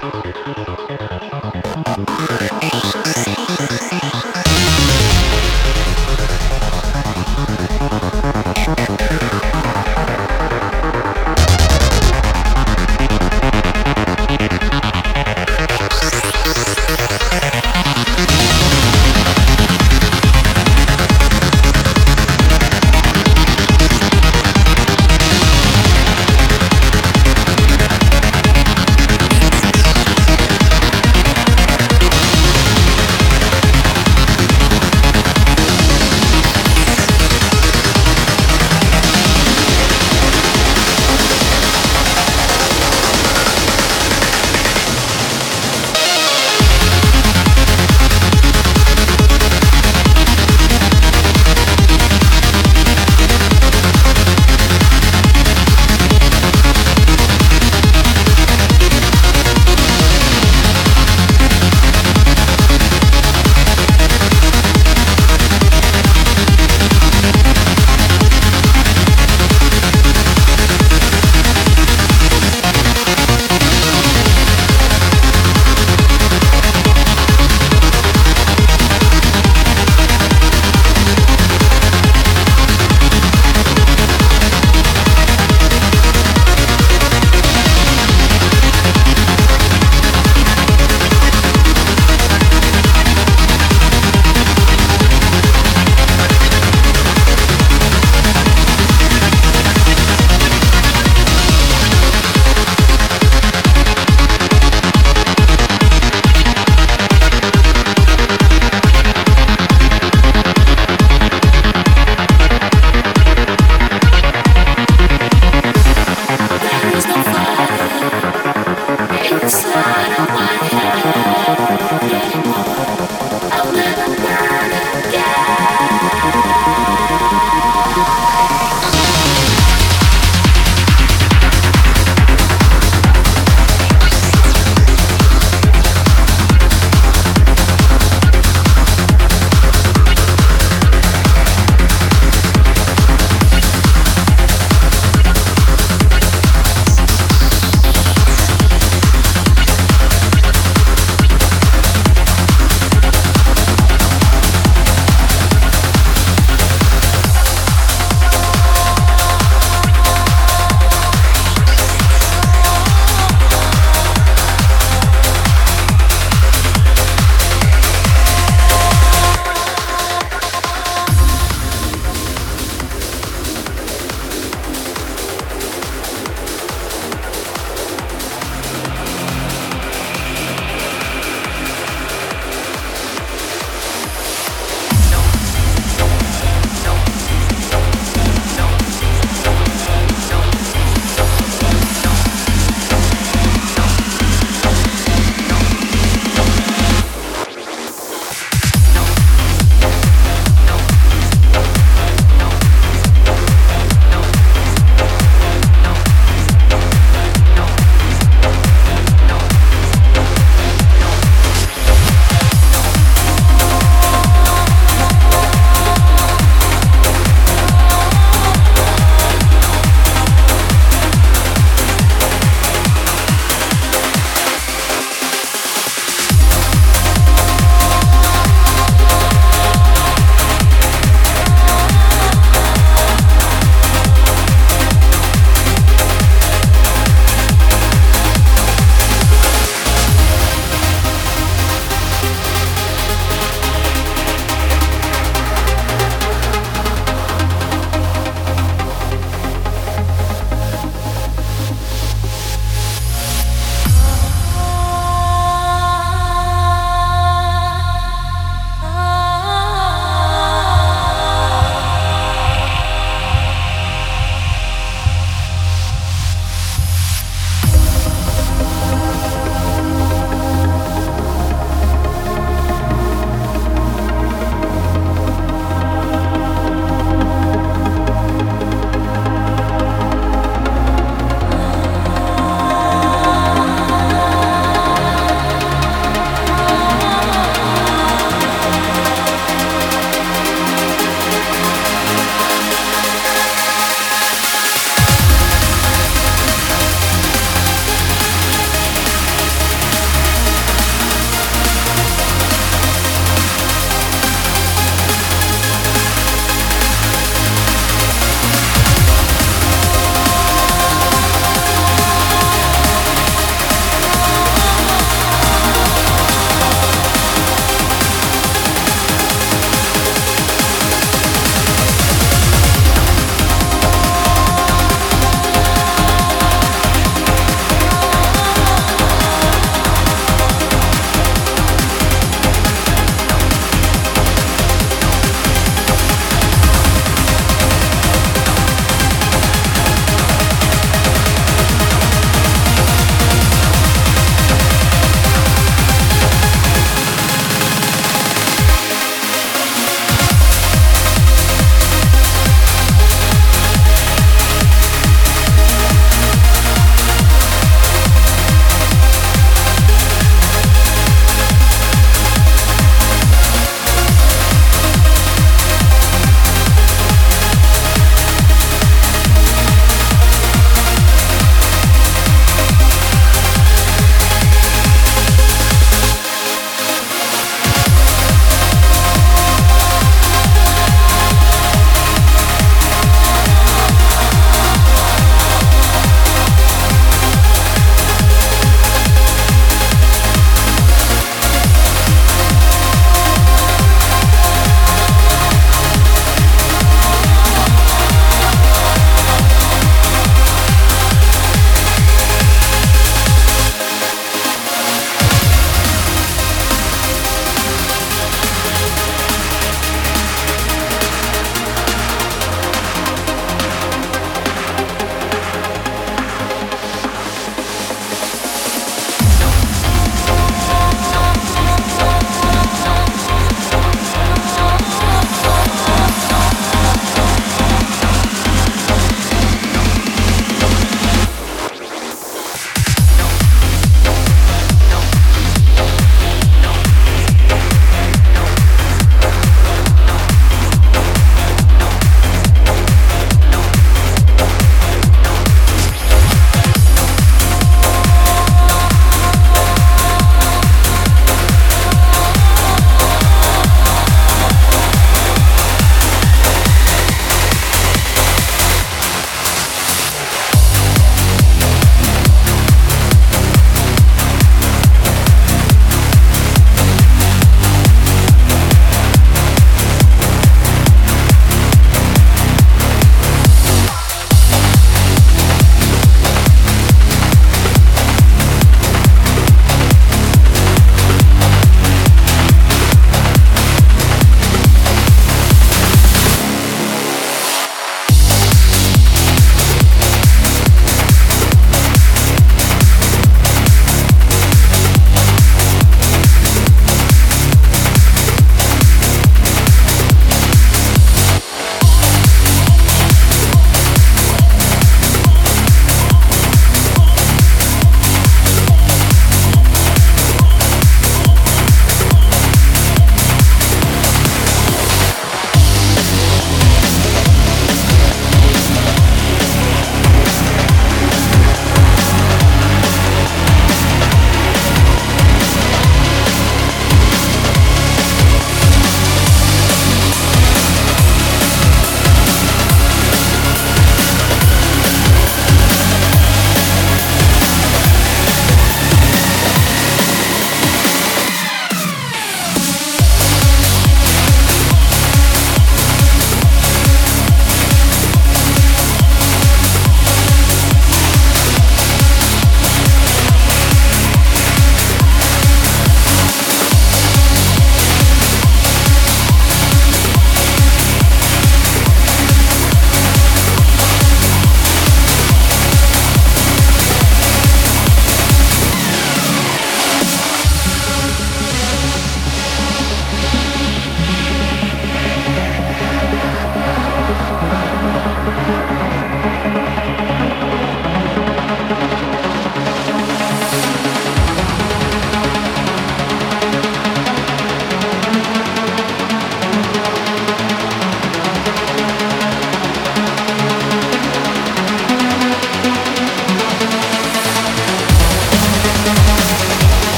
Thank you.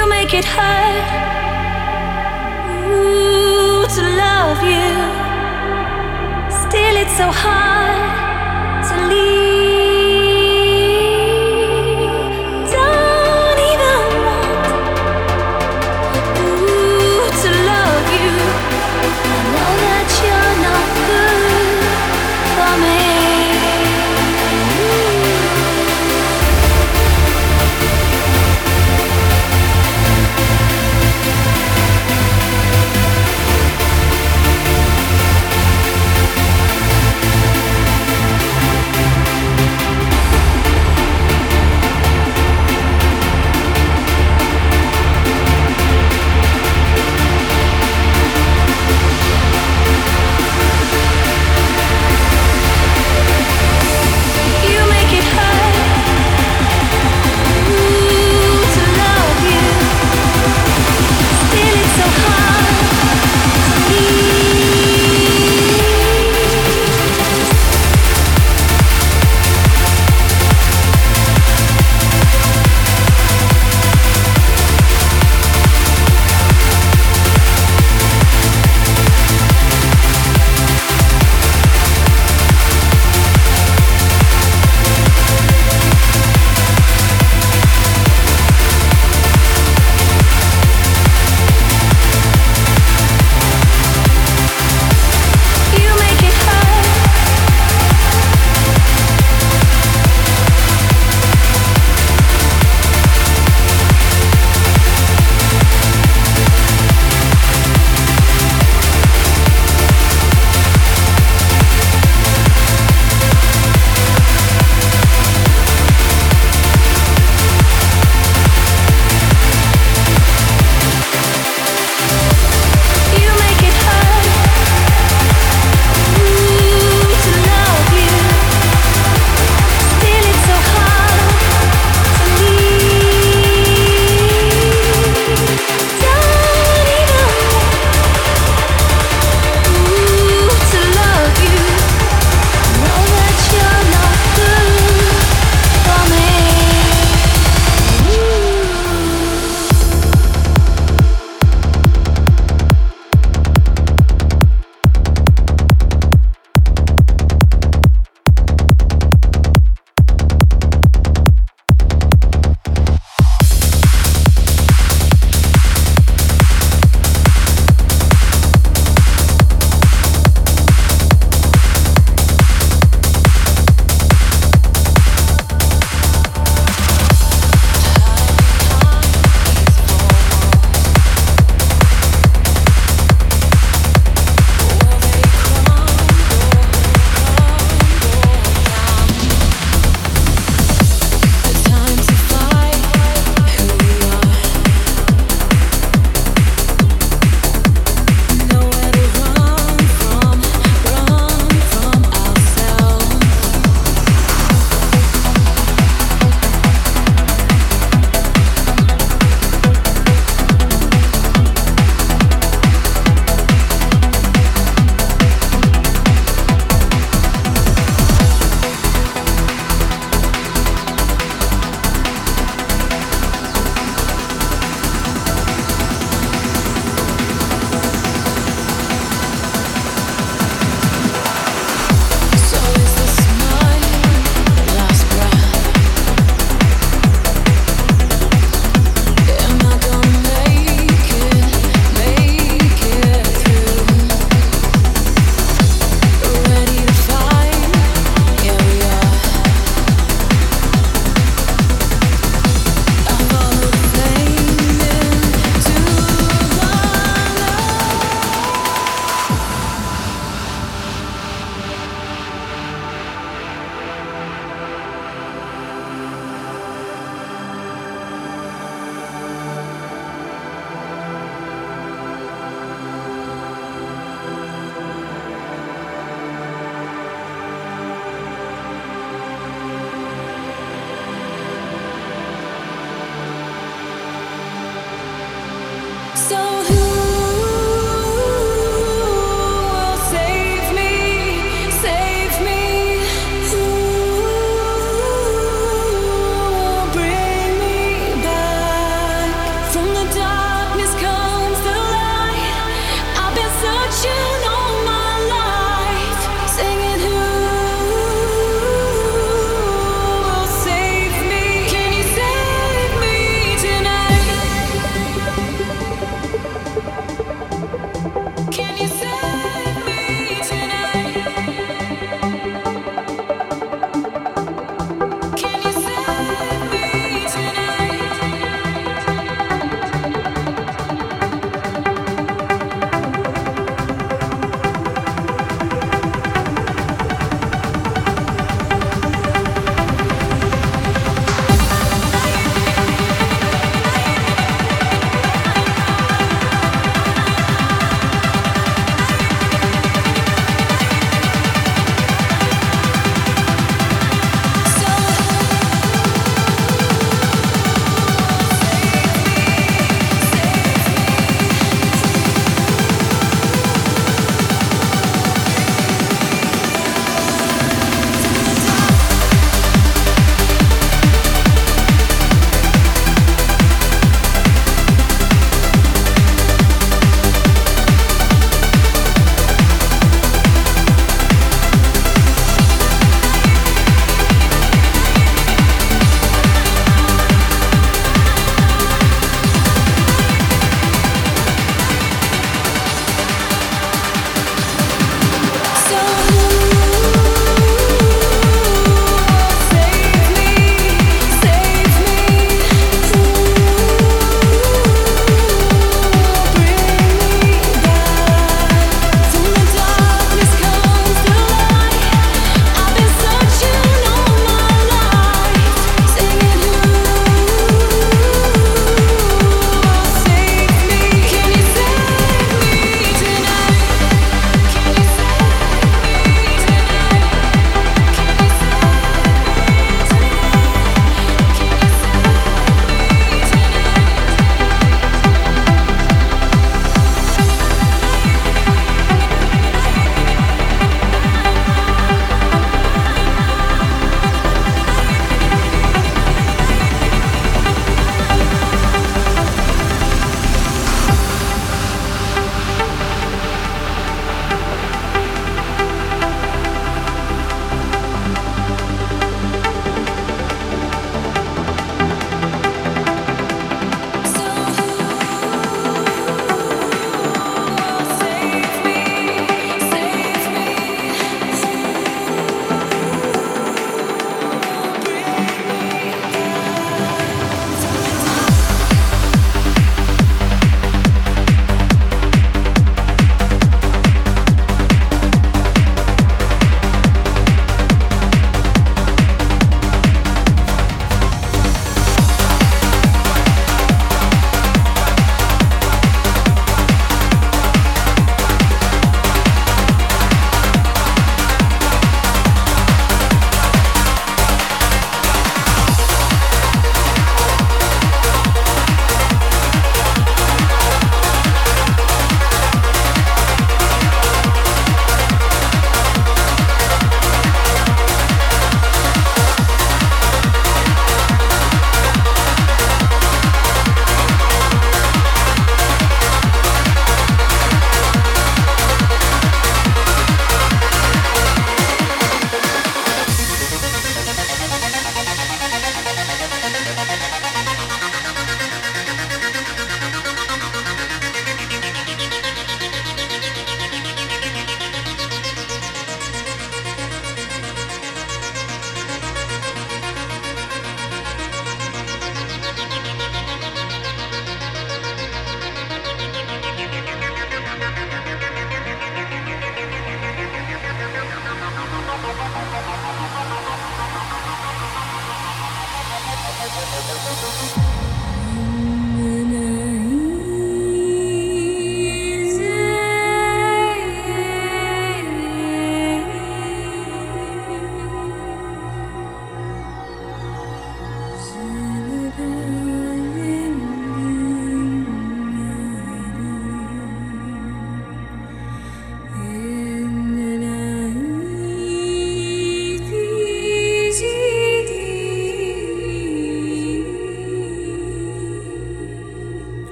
you make it hard Ooh, to love you. Still, it's so hard to leave.